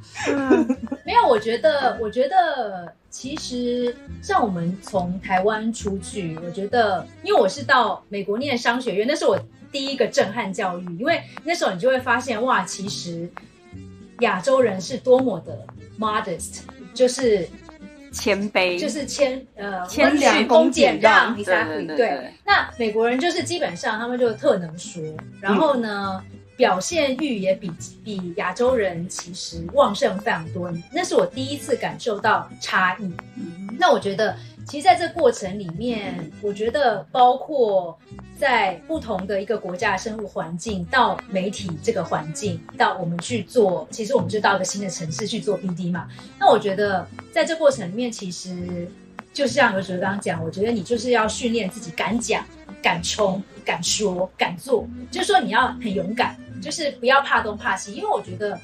没有，我觉得，我觉得其实像我们从台湾出去，我觉得，因为我是到美国念商学院，那是我第一个震撼教育，因为那时候你就会发现，哇，其实亚洲人是多么的 modest，就是谦卑，就是谦呃谦虚恭俭让，exactly 对对对对。那美国人就是基本上他们就特能说，然后呢？表现欲也比比亚洲人其实旺盛非常多，那是我第一次感受到差异。那我觉得，其实在这过程里面，我觉得包括在不同的一个国家的生活环境，到媒体这个环境，到我们去做，其实我们就到一个新的城市去做 BD 嘛。那我觉得在这过程里面，其实就像刘主任刚刚讲，我觉得你就是要训练自己敢讲、敢冲、敢说、敢做，就是说你要很勇敢。就是不要怕东怕西，因为我觉得，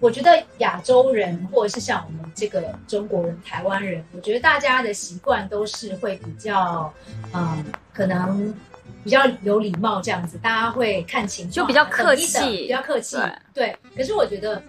我觉得亚洲人或者是像我们这个中国人、台湾人，我觉得大家的习惯都是会比较，嗯，可能比较有礼貌这样子，大家会看情况，就比较客气，比较客气。对，可是我觉得，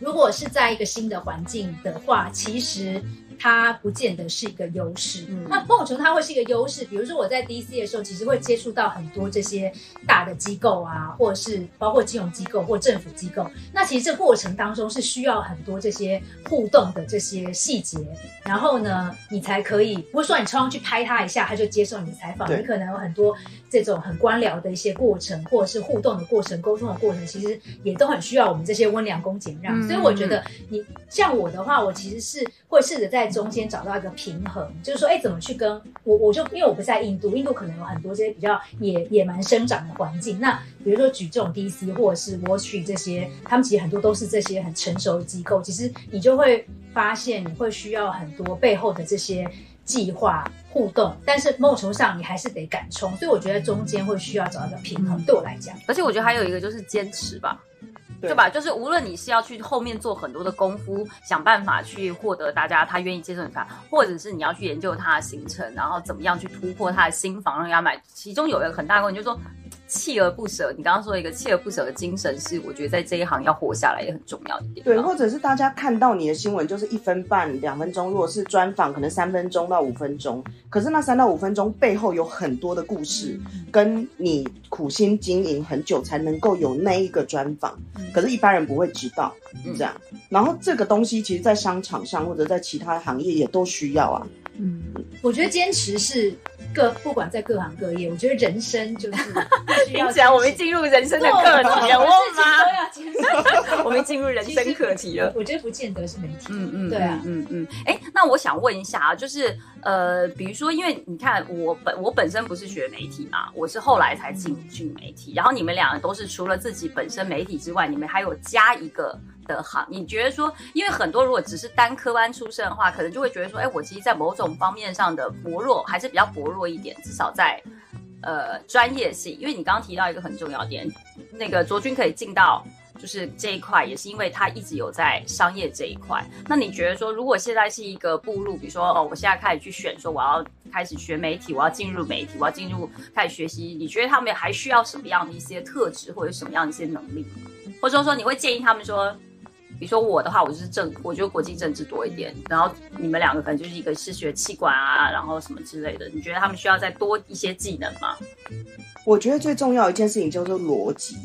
如果是在一个新的环境的话，其实。它不见得是一个优势，那某种程度它会是一个优势。比如说我在 DC 的时候，其实会接触到很多这些大的机构啊，或者是包括金融机构或政府机构。那其实这过程当中是需要很多这些互动的这些细节，然后呢，你才可以不是说你冲上去拍他一下，他就接受你的采访。你可能有很多这种很官僚的一些过程，或者是互动的过程、沟通的过程，其实也都很需要我们这些温良恭俭让。所以我觉得你像我的话，我其实是会试着在。中间找到一个平衡，就是说，哎，怎么去跟我？我就因为我不在印度，印度可能有很多这些比较野野蛮生长的环境。那比如说举这种 DC 或者是 Wall Street 这些，他们其实很多都是这些很成熟的机构。其实你就会发现，你会需要很多背后的这些计划互动，但是某种程度上你还是得敢冲。所以我觉得中间会需要找一个平衡。对我来讲，而且我觉得还有一个就是坚持吧。对吧？就是无论你是要去后面做很多的功夫，想办法去获得大家他愿意接受你法，或者是你要去研究他的行程，然后怎么样去突破他的新房让人家买。其中有一个很大的问题，就是说。锲而不舍，你刚刚说一个锲而不舍的精神，是我觉得在这一行要活下来也很重要一点。对，或者是大家看到你的新闻就是一分半、两分钟，如果是专访，可能三分钟到五分钟，可是那三到五分钟背后有很多的故事，跟你苦心经营很久才能够有那一个专访，可是一般人不会知道这样。然后这个东西其实，在商场上或者在其他行业也都需要啊。嗯，我觉得坚持是。各不管在各行各业，我觉得人生就是 听起来我们进入人生的课题了，我吗？我们进入人生课题了。我觉得不见得是媒体，嗯嗯，对啊，嗯嗯。哎，那我想问一下啊，就是呃，比如说，因为你看我本我本身不是学媒体嘛，我是后来才进进媒体，然后你们两个都是除了自己本身媒体之外，你们还有加一个。的行，你觉得说，因为很多如果只是单科班出身的话，可能就会觉得说，哎，我其实，在某种方面上的薄弱还是比较薄弱一点，至少在呃专业性。因为你刚刚提到一个很重要点，那个卓君可以进到就是这一块，也是因为他一直有在商业这一块。那你觉得说，如果现在是一个步入，比如说哦，我现在开始去选，说我要开始学媒体，我要进入媒体，我要进入开始学习，你觉得他们还需要什么样的一些特质，或者什么样一些能力，或者说你会建议他们说？比如说我的话，我就是政，我觉得国际政治多一点。然后你们两个可能就是一个是学气管啊，然后什么之类的。你觉得他们需要再多一些技能吗？我觉得最重要一件事情叫做逻辑，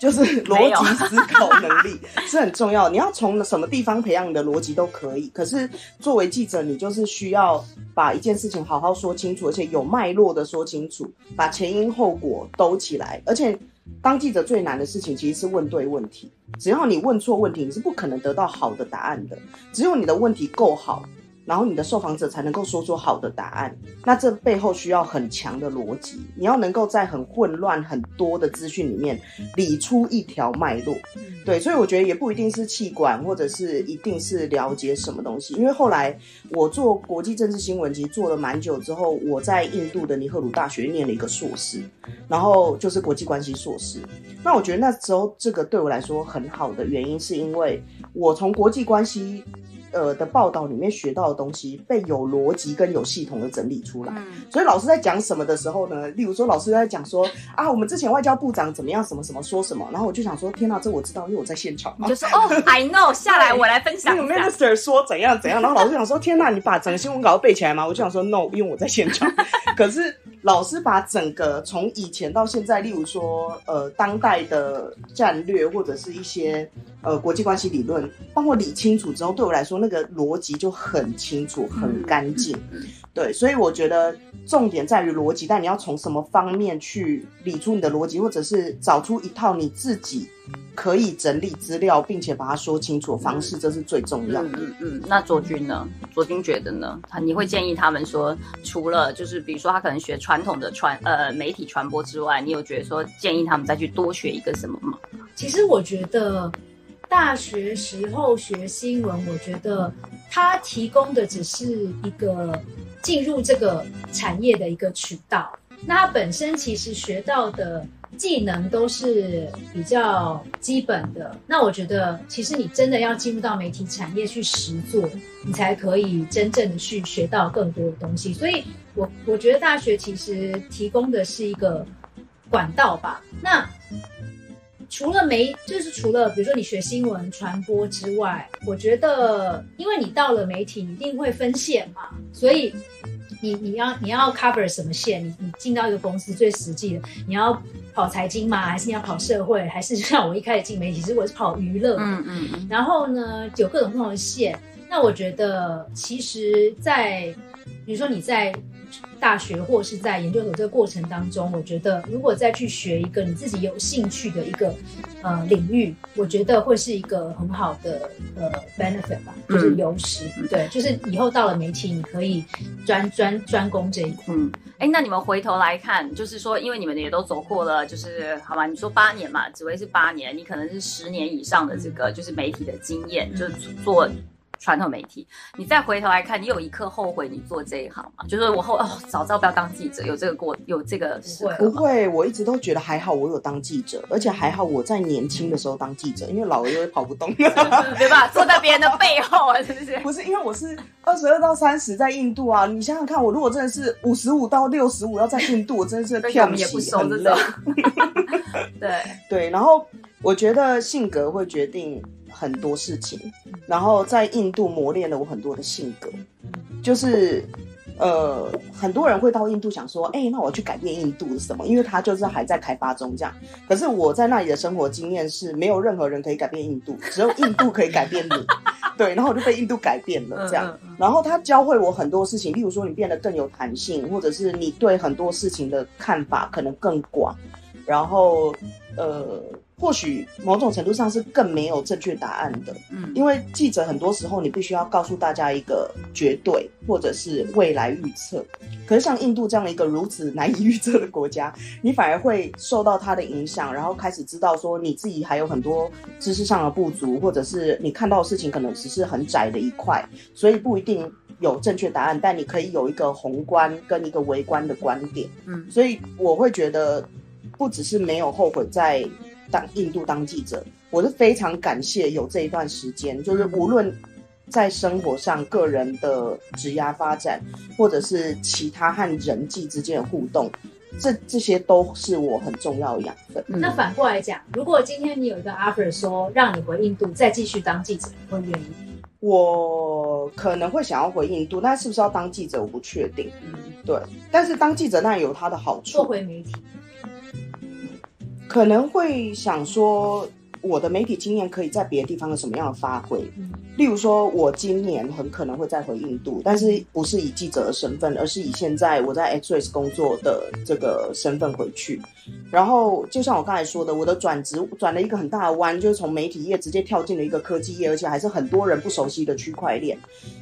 就是逻辑思考能力是很重要。你要从什么地方培养你的逻辑都可以。可是作为记者，你就是需要把一件事情好好说清楚，而且有脉络的说清楚，把前因后果兜起来，而且。当记者最难的事情其实是问对问题。只要你问错问题，你是不可能得到好的答案的。只有你的问题够好，然后你的受访者才能够说出好的答案。那这背后需要很强的逻辑，你要能够在很混乱、很多的资讯里面理出一条脉络。对，所以我觉得也不一定是气管，或者是一定是了解什么东西。因为后来我做国际政治新闻，其实做了蛮久之后，我在印度的尼赫鲁大学念了一个硕士，然后就是国际关系硕士。那我觉得那时候这个对我来说很好的原因，是因为我从国际关系。呃的报道里面学到的东西被有逻辑跟有系统的整理出来，所以老师在讲什么的时候呢？例如说老师在讲说啊，我们之前外交部长怎么样，什么什么说什么，然后我就想说，天哪，这我知道，因为我在现场嘛。就说哦，I know，下来我来分享。那个 minister 说怎样怎样，然后老师想说，天哪，你把整个新闻稿背起来吗？我就想说 no，因为我在现场。可是老师把整个从以前到现在，例如说呃当代的战略或者是一些呃国际关系理论，帮我理清楚之后，对我来说。那个逻辑就很清楚、很干净，对，所以我觉得重点在于逻辑，但你要从什么方面去理出你的逻辑，或者是找出一套你自己可以整理资料，并且把它说清楚的方式，这是最重要的。嗯嗯，那卓君呢？卓君觉得呢？他你会建议他们说，除了就是比如说他可能学传统的传呃媒体传播之外，你有觉得说建议他们再去多学一个什么吗？其实我觉得。大学时候学新闻，我觉得它提供的只是一个进入这个产业的一个渠道。那它本身其实学到的技能都是比较基本的。那我觉得，其实你真的要进入到媒体产业去实做，你才可以真正的去学到更多的东西。所以，我我觉得大学其实提供的是一个管道吧。那除了媒，就是除了比如说你学新闻传播之外，我觉得，因为你到了媒体，你一定会分线嘛，所以你你要你要 cover 什么线？你你进到一个公司最实际的，你要跑财经吗？还是你要跑社会？还是就像我一开始进媒体，其实我是跑娱乐，嗯嗯，然后呢，有各种不同的线。那我觉得，其实，在比如说你在。大学或是在研究所这个过程当中，我觉得如果再去学一个你自己有兴趣的一个呃领域，我觉得会是一个很好的呃 benefit 吧，就是优势。对，就是以后到了媒体，你可以专专专攻这一块。嗯，哎，那你们回头来看，就是说，因为你们也都走过了，就是好吧，你说八年嘛，紫薇是八年，你可能是十年以上的这个就是媒体的经验，就是做。传统媒体，你再回头来看，你有一刻后悔你做这一行吗？就是我后哦，早知道不要当记者，有这个过，有这个时刻。不会，我一直都觉得还好，我有当记者，而且还好我在年轻的时候当记者，因为老了又会跑不动，对吧？坐在别人的背后啊，是不是？不是，因为我是二十二到三十在印度啊，你想想看，我如果真的是五十五到六十五要在印度，我真的是 跳也不很累。对对，然后我觉得性格会决定。很多事情，然后在印度磨练了我很多的性格，就是呃，很多人会到印度想说，哎，那我去改变印度是什么？因为他就是还在开发中这样。可是我在那里的生活经验是没有任何人可以改变印度，只有印度可以改变你。对，然后我就被印度改变了这样。然后他教会我很多事情，例如说你变得更有弹性，或者是你对很多事情的看法可能更广，然后呃。或许某种程度上是更没有正确答案的，嗯，因为记者很多时候你必须要告诉大家一个绝对或者是未来预测，可是像印度这样的一个如此难以预测的国家，你反而会受到它的影响，然后开始知道说你自己还有很多知识上的不足，或者是你看到的事情可能只是很窄的一块，所以不一定有正确答案，但你可以有一个宏观跟一个微观的观点，嗯，所以我会觉得不只是没有后悔在。当印度当记者，我是非常感谢有这一段时间，就是无论在生活上、个人的职涯发展，或者是其他和人际之间的互动，这这些都是我很重要的养分。那反过来讲，如果今天你有一个 offer 说让你回印度再继续当记者，会愿意？我可能会想要回印度，但是不是要当记者，我不确定。嗯，对。但是当记者那有它的好处。做回媒体。可能会想说，我的媒体经验可以在别的地方有什么样的发挥。嗯例如说，我今年很可能会再回印度，但是不是以记者的身份，而是以现在我在 X Race 工作的这个身份回去。然后，就像我刚才说的，我的转职转了一个很大的弯，就是从媒体业直接跳进了一个科技业，而且还是很多人不熟悉的区块链。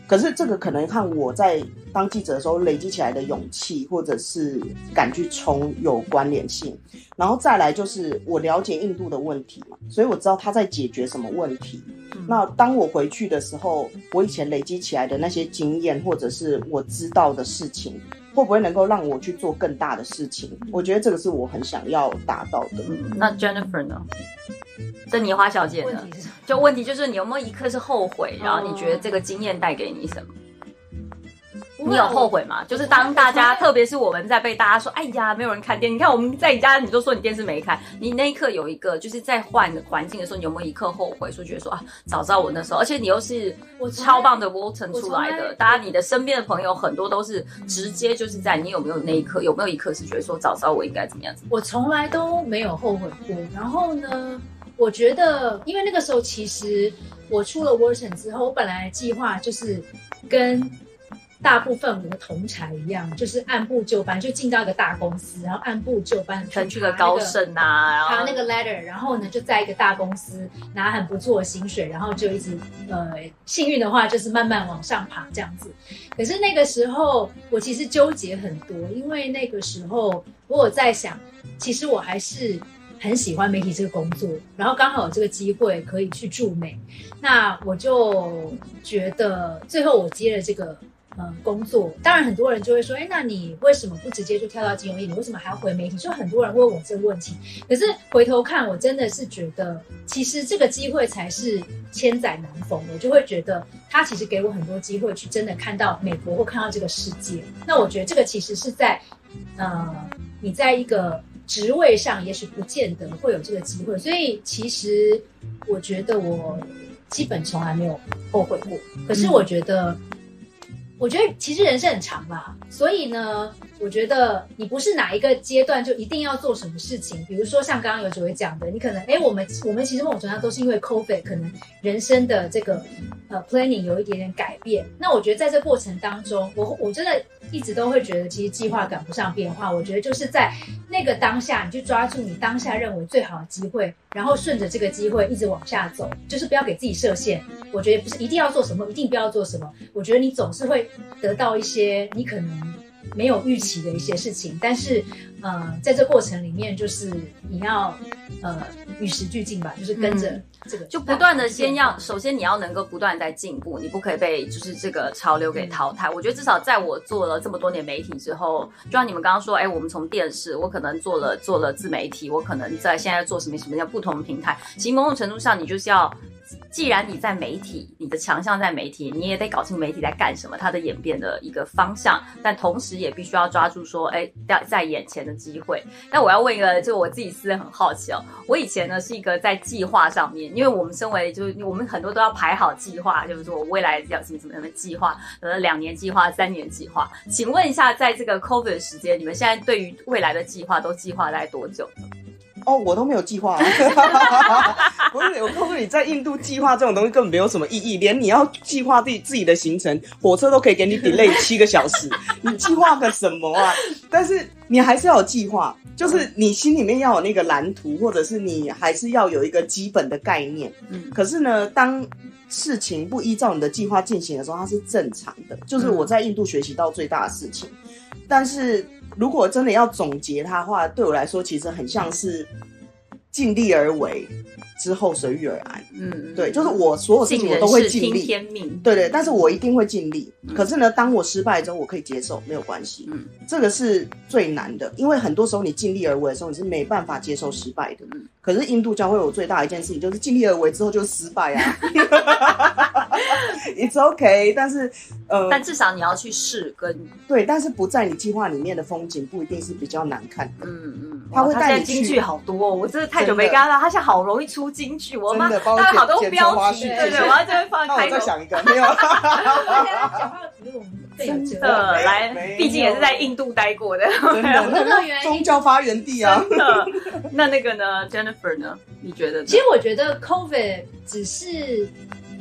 可是这个可能和我在当记者的时候累积起来的勇气，或者是敢去冲有关联性。然后再来就是我了解印度的问题嘛，所以我知道他在解决什么问题。那当我回去的时候，我以前累积起来的那些经验，或者是我知道的事情，会不会能够让我去做更大的事情？我觉得这个是我很想要达到的。那 Jennifer 呢？珍妮花小姐呢？问题是什么？就问题就是你有没有一刻是后悔，然后你觉得这个经验带给你什么？你有后悔吗？就是当大家，特别是我们在被大家说，哎呀，没有人看电，你看我们在你家，你就说你电视没看，你那一刻有一个，就是在换环境的时候，你有没有一刻后悔，说觉得说啊，早知道我那时候，而且你又是我超棒的 Walton 出来的，大家你的身边的朋友很多都是直接就是在你有没有那一刻，有没有一刻是觉得说早知道我应该怎么样子？我从来都没有后悔过。然后呢，我觉得，因为那个时候其实我出了 Wharton 之后，我本来计划就是跟大部分我的同才一样，就是按部就班，就进到一个大公司，然后按部就班地可能去个高盛啊，然后爬那个 letter，然后呢就在一个大公司拿很不错的薪水，然后就一直呃幸运的话就是慢慢往上爬这样子。可是那个时候我其实纠结很多，因为那个时候我有在想，其实我还是很喜欢媒体这个工作，然后刚好有这个机会可以去驻美，那我就觉得最后我接了这个。呃，工作当然很多人就会说，哎，那你为什么不直接就跳到金融业？你为什么还要回媒体？就很多人问我这个问题。可是回头看，我真的是觉得，其实这个机会才是千载难逢。我就会觉得，他其实给我很多机会去真的看到美国或看到这个世界。那我觉得这个其实是在，呃，你在一个职位上，也许不见得会有这个机会。所以其实我觉得我基本从来没有后悔过。可是我觉得。我觉得其实人生很长吧，所以呢，我觉得你不是哪一个阶段就一定要做什么事情。比如说像刚刚有几位讲的，你可能哎，我们我们其实某种程度上都是因为 COVID 可能人生的这个呃 planning 有一点点改变。那我觉得在这过程当中，我我真的一直都会觉得，其实计划赶不上变化。我觉得就是在那个当下，你去抓住你当下认为最好的机会，然后顺着这个机会一直往下走，就是不要给自己设限。我觉得不是一定要做什么，一定不要做什么。我觉得你总是会得到一些你可能没有预期的一些事情，但是呃，在这过程里面，就是你要呃与时俱进吧，就是跟着这个、就不断的先要，首先你要能够不断在进步，你不可以被就是这个潮流给淘汰。我觉得至少在我做了这么多年媒体之后，就像你们刚刚说，哎，我们从电视，我可能做了做了自媒体，我可能在现在做什么什么叫不同的平台。其实某种程度上，你就是要。既然你在媒体，你的强项在媒体，你也得搞清媒体在干什么，它的演变的一个方向。但同时也必须要抓住说，哎，在在眼前的机会。那我要问一个，就我自己私人很好奇哦。我以前呢是一个在计划上面，因为我们身为就是我们很多都要排好计划，就是说我未来要什么什么样的计划，呃，两年计划、三年计划。请问一下，在这个 COVID 时间，你们现在对于未来的计划都计划在多久呢？哦，我都没有计划。不是，我告诉你，在印度计划这种东西根本没有什么意义，连你要计划自己自己的行程，火车都可以给你 delay 七个小时，你计划个什么啊？但是你还是要有计划，就是你心里面要有那个蓝图，或者是你还是要有一个基本的概念。嗯，可是呢，当事情不依照你的计划进行的时候，它是正常的。就是我在印度学习到最大的事情，但是。如果真的要总结它的话，对我来说其实很像是尽力而为，之后随遇而安。嗯，对，就是我所有事情我都会尽力。天命。对对，但是我一定会尽力。可是呢，当我失败之后，我可以接受，没有关系。嗯，这个是最难的，因为很多时候你尽力而为的时候，你是没办法接受失败的。嗯，可是印度教会我最大一件事情就是尽力而为之后就失败啊。It's okay，但是呃，但至少你要去试跟对，但是不在你计划里面的风景不一定是比较难看的。嗯嗯，他会带你京剧好多，哦我真的太久没跟他了。他现在好容易出京剧，我妈他好多标题，对对，我要这边放开。我再想一个，没有。讲话不用更有哲理。的来毕竟也是在印度待过的。真的，宗教发源地啊。真的，那那个呢，Jennifer 呢？你觉得呢？其实我觉得 COVID 只是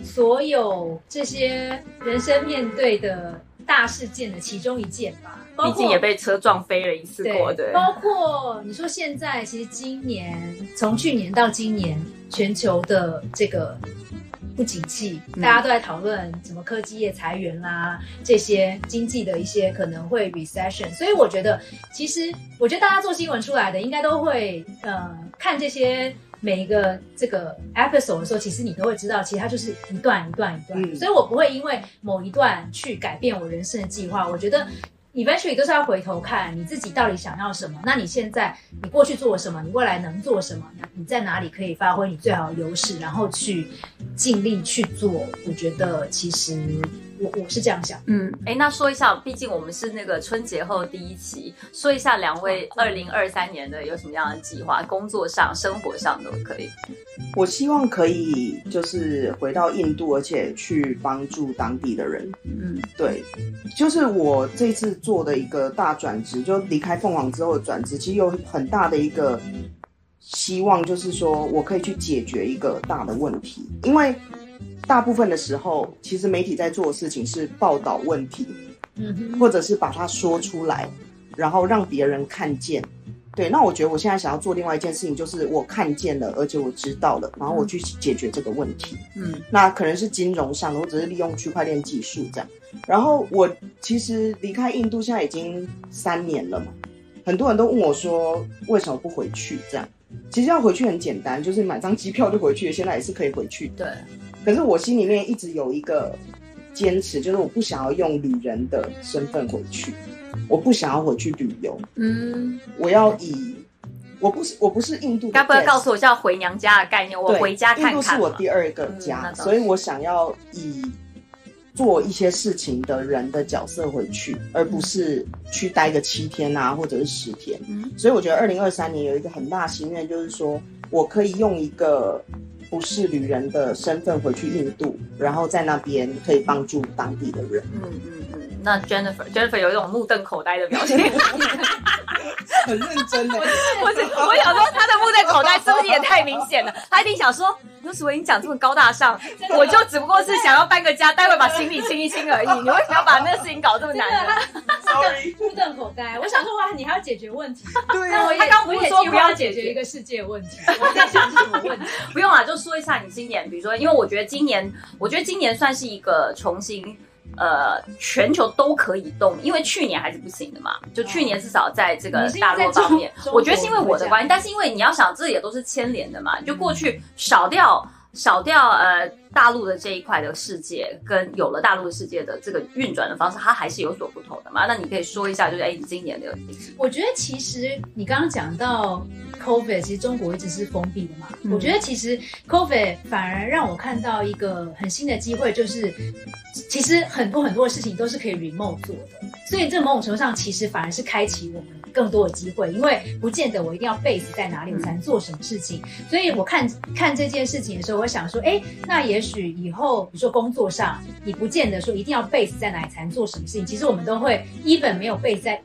所有这些人生面对的大事件的其中一件吧，包括毕竟也被车撞飞了一次过，对。包括你说现在，其实今年从去年到今年，全球的这个不景气，嗯大家都在讨论什么科技业裁员啦，这些经济的一些可能会 recession。所以我觉得，其实我觉得大家做新闻出来的，应该都会呃看这些。每一个这个 episode 的时候，其实你都会知道，其实它就是一段一段一段，嗯所以我不会因为某一段去改变我人生的计划。我觉得 eventually 都是要回头看你自己到底想要什么。那你现在你过去做了什么？你未来能做什么？你在哪里可以发挥你最好的优势，然后去尽力去做。我觉得其实我我是这样想。嗯，哎，那说一下，毕竟我们是那个春节后第一期，说一下两位二零二三年的有什么样的计划，工作上、生活上都可以。我希望可以就是回到印度，而且去帮助当地的人。嗯对，就是我这次做的一个大转职，就离开凤凰之后的转职，其实有很大的一个希望，就是说我可以去解决一个大的问题，因为大部分的时候，其实媒体在做的事情是报道问题，嗯哼，或者是把它说出来，然后让别人看见。对，那我觉得我现在想要做另外一件事情，就是我看见了，而且我知道了，然后我去解决这个问题。嗯那可能是金融上的，我只是利用区块链技术这样。然后我其实离开印度现在已经三年了嘛，很多人都问我说为什么不回去这样。其实要回去很简单，就是买张机票就回去，现在也是可以回去的。对，可是我心里面一直有一个坚持，就是我不想要用旅人的身份回去，我不想要回去旅游，嗯，我要以我不是我不是印度的该不会告诉我叫回娘家的概念？我回家看印度是。我第二个家，所以我想要以做一些事情的人的角色回去，而不是去待个七天啊，或者是十天。嗯所以我觉得二零二三年有一个很大的心愿，就是说我可以用一个不是旅人的身份回去印度，然后在那边可以帮助当地的人。嗯嗯。那 Jennifer Jennifer 有一种目瞪口呆的表情。很认真的，我是我想说，他的目瞪口呆是不是也太明显了？他一定想说，刘楚文你讲这么高大上，我就只不过是想要搬个家，待会把行李清一清而已。你为什么要把那个事情搞这么难目瞪口呆。我想说，哇，你还要解决问题。对啊那我，也他刚不是说不要解决一个世界问题，我在想什么问题。不用啊，就说一下你今年，比如说，因为我觉得今年，我觉得今年算是一个重新。呃，全球都可以动，因为去年还是不行的嘛。就去年至少在这个大陆方面，我觉得是因为我的关系，但是因为你要想，这也都是牵连的嘛。就过去少掉少掉呃大陆的这一块的世界，跟有了大陆的世界的这个运转的方式，它还是有所不同的嘛。那你可以说一下，就是哎，你今年的我觉得其实你刚刚讲到 COVID，其实中国一直是封闭的嘛。嗯我觉得其实 COVID 反而让我看到一个很新的机会，就是其实很多很多的事情都是可以 remote 做的，所以这某种程度上其实反而是开启我们更多的机会，因为不见得我一定要 base 在哪里我才能做什么事情。所以我看看这件事情的时候，我想说，哎，那也许以后比如说工作上，你不见得说一定要 base 在哪里才能做什么事情，其实我们都会 even 没有 base 在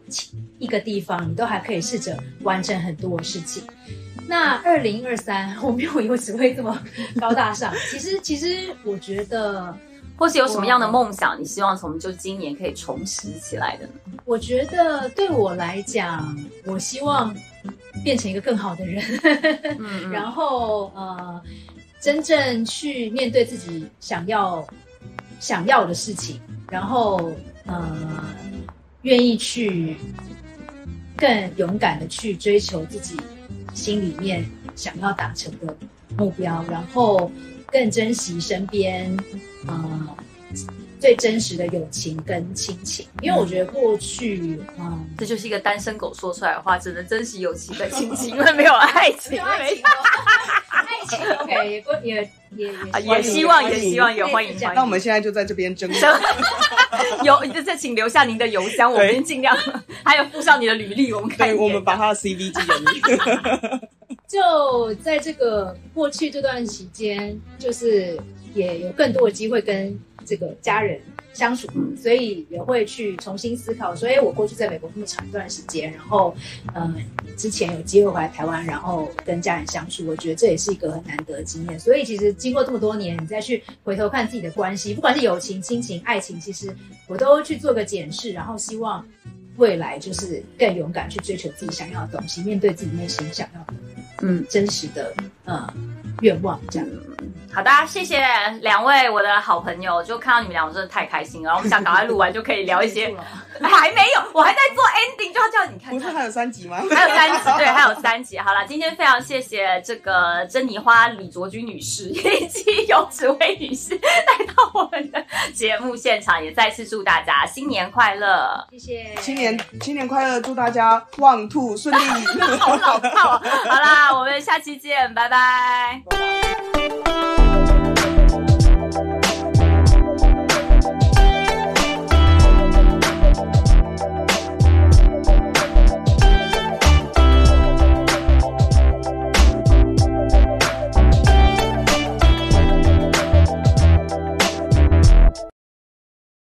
一个地方，你都还可以试着完成很多事情。那二零二三，我没有以为只会这么高大上。其实，其实我觉得，或是有什么样的梦想，你希望从就今年可以重拾起来的呢？我觉得对我来讲，我希望变成一个更好的人，嗯 然后呃，真正去面对自己想要想要的事情，然后呃，愿意去更勇敢的去追求自己心里面想要达成的目标，然后更珍惜身边呃最真实的友情跟亲情，因为我觉得过去嗯。这就是一个单身狗说出来的话，只能珍惜友情跟亲情，因为没有爱情。没有爱情、哦，爱情 OK 也不也也啊也也希望，也希望，也欢迎，欢迎。那我们现在就在这边争。有，这请留下您的邮箱，我们尽量，还有附上你的履历，我们看一对，我们把他的 CV 寄给你。就在这个过去这段时间，就是也有更多的机会跟这个家人相处，所以也会去重新思考。所以我过去在美国那么长一段时间，然后嗯，之前有机会回来台湾，然后跟家人相处，我觉得这也是一个很难得的经验。所以其实经过这么多年，你再去回头看自己的关系，不管是友情、亲情、爱情，其实我都去做个检视，然后希望未来就是更勇敢去追求自己想要的东西，面对自己内心想要的，嗯，真实的呃愿望这样。好的，谢谢两位我的好朋友，就看到你们两个真的太开心了。我们想赶快录完就可以聊一些，还没有，我还在做 ending，就要叫你看。不是还有三集吗？还有三集，对，还有三集。好了，今天非常谢谢这个珍妮花李卓君女士以及尤子薇女士 来到我们的节目现场，也再次祝大家新年快乐，谢谢。新年新年快乐，祝大家旺兔顺利。好老套，好啦，我们下期见，拜拜。Tchau.